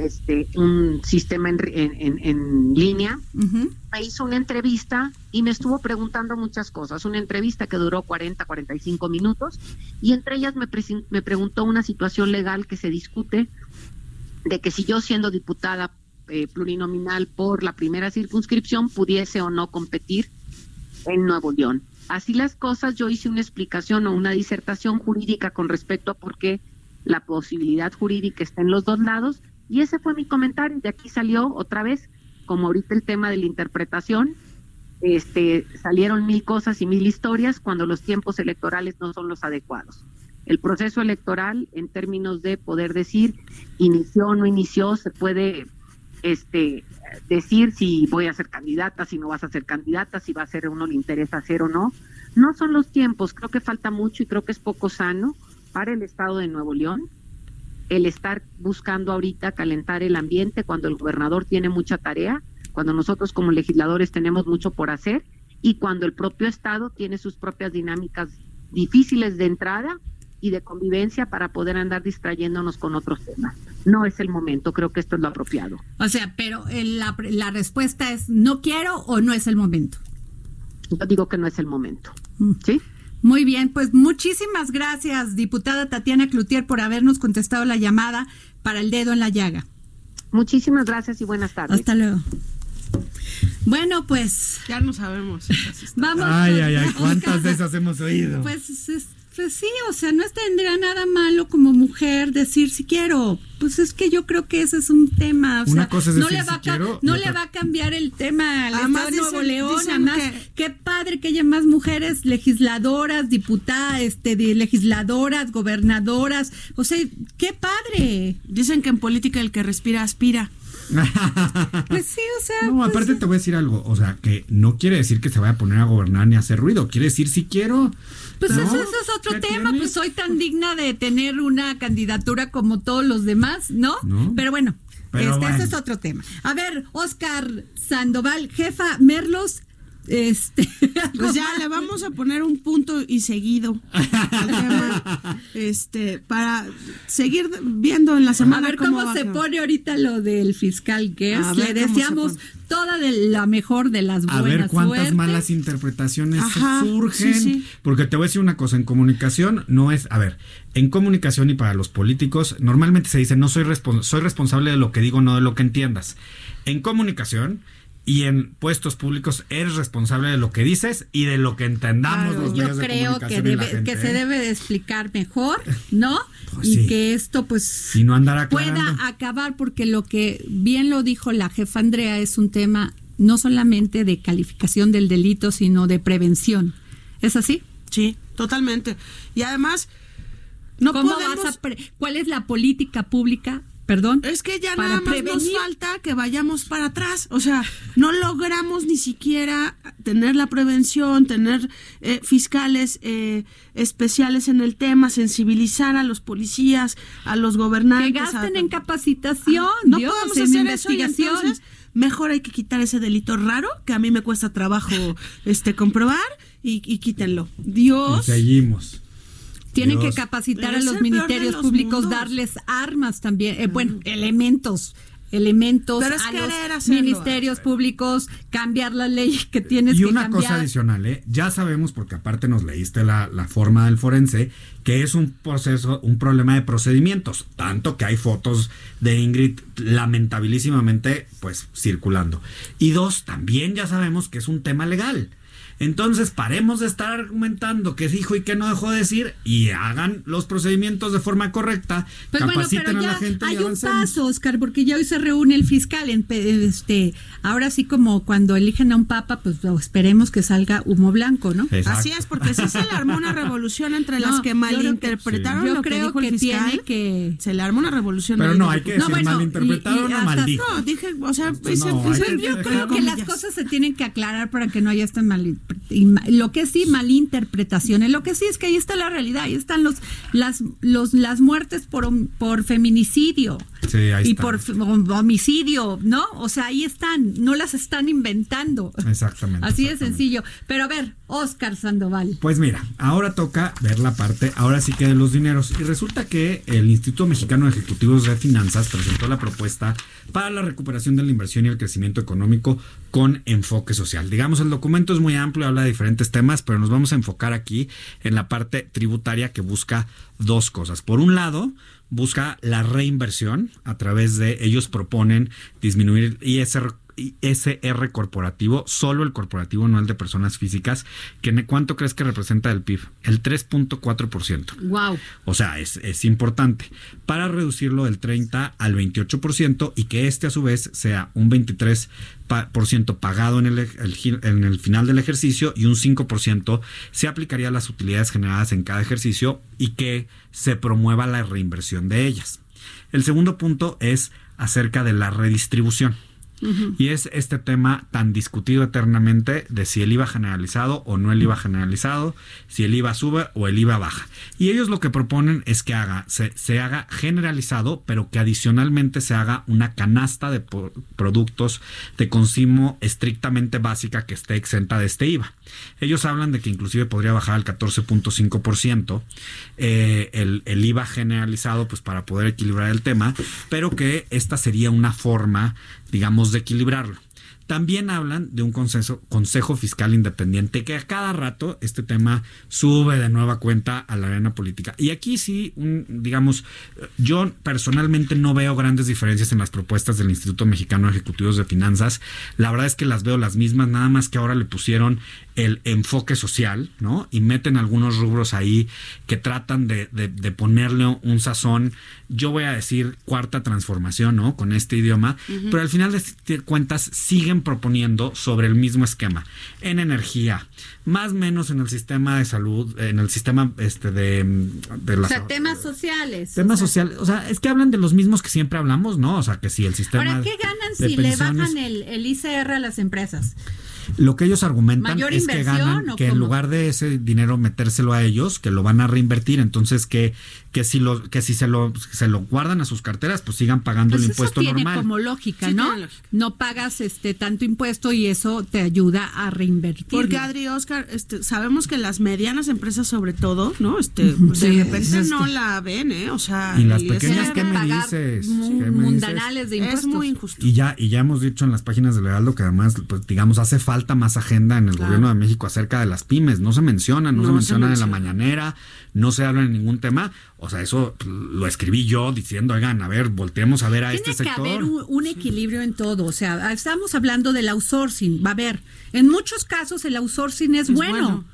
este un sistema en, en, en línea, ujú. me hizo una entrevista y me estuvo preguntando muchas cosas. Una entrevista que duró 40, 45 minutos y entre ellas me, presen- me preguntó una situación legal que se discute de que si yo siendo diputada eh, plurinominal por la primera circunscripción pudiese o no competir en Nuevo León. Así las cosas, yo hice una explicación o una disertación jurídica con respecto a por qué la posibilidad jurídica está en los dos lados y ese fue mi comentario. De aquí salió otra vez, como ahorita el tema de la interpretación, este, salieron mil cosas y mil historias cuando los tiempos electorales no son los adecuados. El proceso electoral, en términos de poder decir inició o no inició, se puede este decir si voy a ser candidata, si no vas a ser candidata, si va a ser o no le interesa ser o no. No son los tiempos, creo que falta mucho y creo que es poco sano para el Estado de Nuevo León el estar buscando ahorita calentar el ambiente cuando el gobernador tiene mucha tarea, cuando nosotros como legisladores tenemos mucho por hacer y cuando el propio Estado tiene sus propias dinámicas difíciles de entrada y de convivencia para poder andar distrayéndonos con otros temas. No es el momento, creo que esto es lo apropiado. O sea, pero la, la respuesta es no quiero o no es el momento. Yo digo que no es el momento. Mm. ¿Sí? Muy bien, pues muchísimas gracias, diputada Tatiana Cloutier, por habernos contestado la llamada para el dedo en la llaga. Muchísimas gracias y buenas tardes. Hasta luego. Bueno, pues Ya no sabemos. vamos. Ay, ay, ay, ¿cuántas de esas hemos oído? Pues, es- pues sí, o sea, no tendrá nada malo como mujer decir si quiero. Pues es que yo creo que ese es un tema. O Una sea, cosa es no decir le va si quiero no le va a cambiar el tema al Además Estado de Nuevo León. dicen Además, que- qué padre que haya más mujeres legisladoras, diputadas, este, de legisladoras, gobernadoras. O sea, qué padre. Dicen que en política el que respira aspira. Pues sí, o sea. No, pues, aparte te voy a decir algo, o sea, que no quiere decir que se vaya a poner a gobernar ni a hacer ruido, quiere decir si quiero. Pues ¿no? eso, eso es otro ¿Qué tema, tiene? pues soy tan digna de tener una candidatura como todos los demás, ¿no? No. Pero bueno, Pero este, ese bueno. es otro tema. A ver, Oscar Sandoval, jefa Merlos, este... *laughs* Pues ya le vamos a poner un punto y seguido al tema, este, para seguir viendo en la A semana ver cómo, se a- pone ahorita lo del fiscal A Guest. ver Le deseamos toda de la mejor de las A buenas ver cuántas suertes. malas interpretaciones Ajá, surgen. sí, sí. Porque te voy a decir una cosa, en comunicación no es, a ver, en comunicación y para los políticos normalmente se dice no soy respon- soy responsable de lo que digo, no de lo que entiendas. En comunicación y en puestos públicos eres responsable de lo que dices y de lo que entendamos Claro. los Yo medios de creo que, comunicación y la debe, gente, que se ¿eh? debe de explicar mejor, *laughs* ¿no? Pues y sí. que esto pues Y no andar pueda acabar porque lo que bien lo dijo la jefa Andrea es un tema no solamente de calificación del delito, sino de prevención. ¿Es así? Sí, totalmente. Y además, no ¿Cómo podemos... vas a pre- ¿Cuál es la política pública? Perdón. Es que ya nada más nos falta que vayamos para atrás. O sea, no logramos ni siquiera tener la prevención, tener eh, fiscales eh, especiales en el tema, sensibilizar a los policías, a los que gobernantes. gasten a- en capacitación, no Dios, podemos en hacer eso y investigación. entonces mejor hay que quitar ese delito raro que a mí me cuesta trabajo este comprobar y, y quítenlo. Y Dios. seguimos. Tienen Dios. que capacitar a los ministerios los públicos, mundos. darles armas también, eh, bueno, elementos, elementos Pero es a los hacerlo. ministerios públicos, cambiar la ley que tienes Y que una cambiar. cosa adicional, ¿eh? ya sabemos, porque aparte nos leíste la, la forma del forense, que es un proceso, un problema de procedimientos, tanto que hay fotos de Ingrid lamentabilísimamente, pues, circulando. Y dos, también ya sabemos que es un tema legal. Entonces, paremos de estar argumentando qué dijo y qué no dejó de decir y hagan los procedimientos de forma correcta, Pues bueno, capaciten pero a ya la gente hay y un paso, Oscar, porque ya hoy se reúne el fiscal. En, pe- este, ahora sí como cuando eligen a un papa, pues oh, esperemos que salga humo blanco, ¿no? Exacto. Así es, porque sí se le armó una revolución entre *laughs* No, las que yo creo que- malinterpretaron Yo que creo dijo que el fiscal. tiene que... Se le armó una revolución. Pero no, hay que decir bueno, malinterpretaron y- y o maldijo. No, dije, o sea, No, que- Yo creo que las cosas se tienen que aclarar para que no haya esta mal, y ma- lo que sí malinterpretaciones. Lo que sí es que ahí está la realidad, ahí están los las los las muertes por por feminicidio Sí, ahí y está. por homicidio, ¿no? O sea, ahí están, no las están inventando. Exactamente. Así de sencillo. Pero a ver, Oscar Sandoval. Pues mira, ahora toca ver la parte, ahora sí que de los dineros. Y resulta que el Instituto Mexicano de Ejecutivos de Finanzas presentó la propuesta para la recuperación de la inversión y el crecimiento económico con enfoque social. Digamos, el documento es muy amplio, habla de diferentes temas, pero nos vamos a enfocar aquí en la parte tributaria que busca dos cosas. Por un lado, busca la reinversión a través de ellos proponen disminuir ISR ISR corporativo, solo el corporativo, no el de personas físicas, que ¿cuánto crees que representa el PIB? El 3.4%. Wow. O sea, es, es importante. Para reducirlo del 30 al 28% y que este a su vez sea un 23% pa- por ciento pagado en el, en el final del ejercicio y un 5% se aplicaría a las utilidades generadas en cada ejercicio y que se promueva la reinversión de ellas. El segundo punto es acerca de la redistribución. Y es este tema tan discutido eternamente de si el IVA generalizado o no el IVA generalizado, si el IVA sube o el IVA baja. Y ellos lo que proponen es que haga, se, se haga generalizado, pero que adicionalmente se haga una canasta de productos de consumo estrictamente básica que esté exenta de este IVA. Ellos hablan de que inclusive podría bajar al 14.5% eh, el, el IVA generalizado, pues para poder equilibrar el tema, pero que esta sería una forma, digamos, de equilibrarlo. También hablan de un consejo, fiscal independiente que a cada rato este tema sube de nueva cuenta a la arena política. Y aquí sí, un, digamos, yo personalmente no veo grandes diferencias en las propuestas del Instituto Mexicano de Ejecutivos de Finanzas. La verdad es que las veo las mismas, nada más que ahora le pusieron el enfoque social, ¿no? Y meten algunos rubros ahí que tratan de, de- de ponerle un sazón, yo voy a decir cuarta transformación, ¿no? Con este idioma, pero al final de cuentas siguen proponiendo sobre el mismo esquema, en energía, más o menos en el sistema de salud, en el sistema este de, de O la sea, temas sociales. temas O sea, sociales, o sea, es que hablan de los mismos que siempre hablamos, ¿no? O sea, que si el sistema Ahora, ¿qué ganan si le bajan el, el ICR a las empresas? Lo que ellos argumentan ¿Mayor es que ganan, que en lugar de ese dinero metérselo a ellos, que lo van a reinvertir, entonces que, que si lo, que si se lo, se lo guardan a sus carteras, pues sigan pagando Pues el eso impuesto tiene normal. como lógica, Sí, ¿no? tiene lógica. No pagas este tanto impuesto y eso te ayuda a reinvertir. Porque Adri Oscar, este, sabemos que las medianas empresas sobre todo, ¿no? Este, Sí, de repente es no la ven, ¿eh? O sea, Y las pequeñas, ¿qué me dices? mundanales de impuestos. es muy injusto. Y ya, y ya hemos dicho en las páginas del Heraldo que además, pues digamos, hace falta más agenda en el Claro. gobierno de México acerca de las pymes. No se mencionan, no, No se se mencionan en la menciona. mañanera, no se habla en ningún tema. O sea, eso lo escribí yo diciendo, oigan, a ver, volteemos a ver a Tiene este que sector. haber un, un equilibrio en todo. O sea, estamos hablando del outsourcing. Va a ver, en muchos casos el outsourcing es, Es bueno. bueno.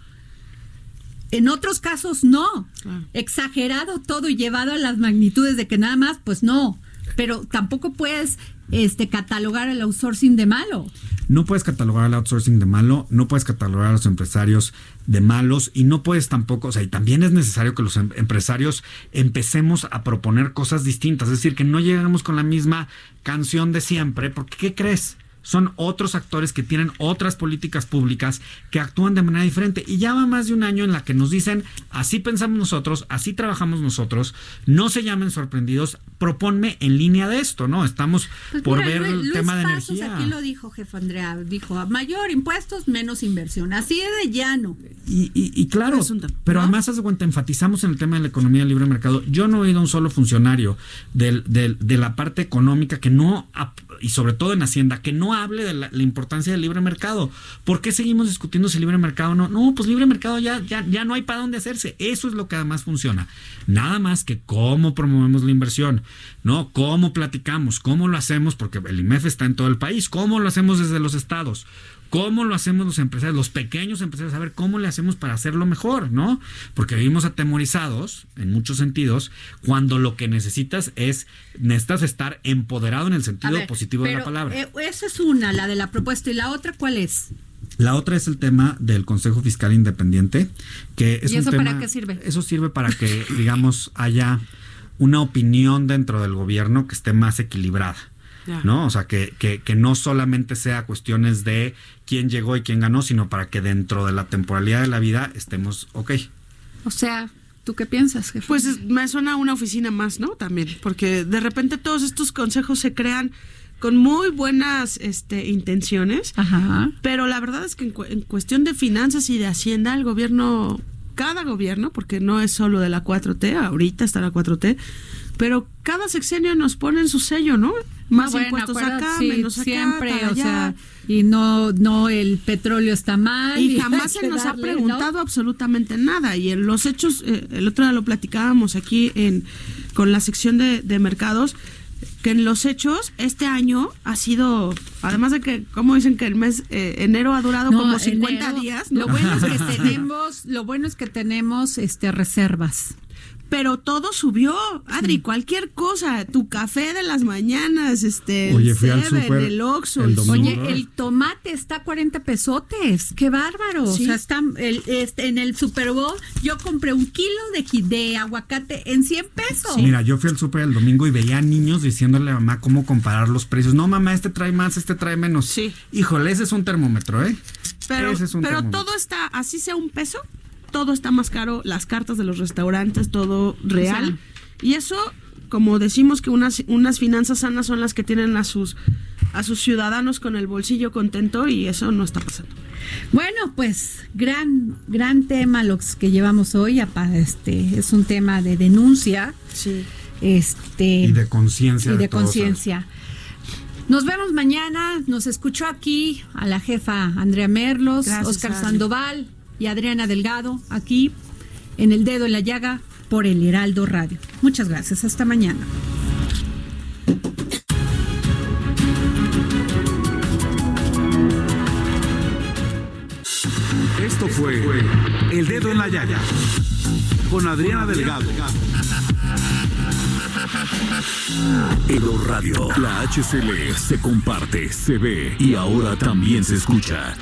En otros casos no. Claro. Exagerado todo y llevado a las magnitudes de que nada más, pues no. Pero tampoco puedes este catalogar el outsourcing de malo. No puedes catalogar al outsourcing de malo, no puedes catalogar a los empresarios de malos y no puedes tampoco, o sea, y también es necesario que los em- empresarios empecemos a proponer cosas distintas, es decir, que no lleguemos con la misma canción de siempre, porque ¿qué crees? Son otros actores que tienen otras políticas públicas que actúan de manera diferente. Y ya va más de un año en la que nos dicen, así pensamos nosotros, así trabajamos nosotros, no se llamen sorprendidos, proponme en línea de esto, ¿no? Estamos Pues por mira, ver Luis- el Luis tema de Pasos energía. Aquí lo dijo jefe Andrea, dijo mayor impuestos, menos inversión. Así de llano. Y, y- y claro, pero ¿no? además, haz de cuenta, enfatizamos en el tema de la economía del libre mercado. Yo no he oído a un solo funcionario del, del- de la parte económica que no, y sobre todo en Hacienda, que no hable de la, importancia del libre mercado. ¿Por qué seguimos discutiendo si libre mercado no? No, pues libre mercado ya, ya, ya no hay para dónde hacerse. Eso es lo que además funciona. Nada más que cómo promovemos la inversión, ¿no? Cómo platicamos, cómo lo hacemos, porque el IMEF está en todo el país, cómo lo hacemos desde los estados ¿Cómo lo hacemos los empresarios, los pequeños empresarios? A ver, ¿cómo le hacemos para hacerlo mejor, no? Porque vivimos atemorizados, en muchos sentidos, cuando lo que necesitas es, necesitas estar empoderado en el sentido ver, positivo de la palabra. eh, esa es una, la de la propuesta. ¿Y la otra cuál es? La otra es el tema del Consejo Fiscal Independiente, que es ¿Y un eso tema- para qué sirve? Eso sirve para que, digamos, haya una opinión dentro del gobierno que esté más equilibrada. ¿No? O sea, que, que, que no solamente sea cuestiones de quién llegó y quién ganó, sino para que dentro de la temporalidad de la vida estemos ok. O sea, ¿tú qué piensas, jefe? Pues es- me suena a una oficina más, ¿no? También, porque de repente todos estos consejos se crean con muy buenas este, intenciones, Ajá. pero la verdad es que en, cu- en cuestión de finanzas y de hacienda, el gobierno, cada gobierno, porque no es solo de la 4T, ahorita está la 4T, pero cada sexenio nos ponen su sello, ¿no? Más bueno, impuestos acá, sí, menos acá, siempre, para o sea, y no, no el petróleo está mal. Y jamás se nos ha preguntado ¿no? absolutamente nada. Y en los hechos, eh, el otro día lo platicábamos aquí en con la sección de, de mercados, que en los hechos este año ha sido, además de que, como dicen que el mes eh, enero ha durado No, como 50 enero, días, ¿no? Lo bueno es que *laughs* tenemos, lo bueno es que tenemos este reservas. Pero todo subió, Adri, cualquier cosa, tu café de las mañanas, este, Oye, el fui al súper el Oxxo, el. Super. Oye, el tomate está a 40 pesotes. Qué bárbaro. Sí. O sea, está el, este, en el Super Bowl yo compré un kilo de, aguacate en 100 pesos. Mira, yo fui al súper el domingo y veía niños diciéndole a mamá cómo comparar los precios. No, mamá, este trae más, este trae menos. Sí. Híjole, ese es un termómetro, ¿eh? Pero, Ese es un pero termómetro. todo está, así sea un peso, todo está más caro, las cartas de los restaurantes, todo real. y eso, como decimos que unas, unas finanzas sanas son las que tienen a sus, a sus ciudadanos con el bolsillo contento y eso no está pasando. Bueno, pues gran, gran tema los que llevamos hoy. Este es un tema de denuncia. Sí. Este Y de conciencia. y de conciencia. Nos vemos mañana. Nos escuchó aquí a la jefa Andrea Merlos, Gracias, Oscar. Sandoval y Adriana Delgado aquí en el dedo en la llaga por el Heraldo Radio. Muchas gracias. Hasta mañana. Esto fue El Dedo en la Llaga con Adriana Delgado. Edo Radio. La HCL se comparte, se ve y ahora también se escucha.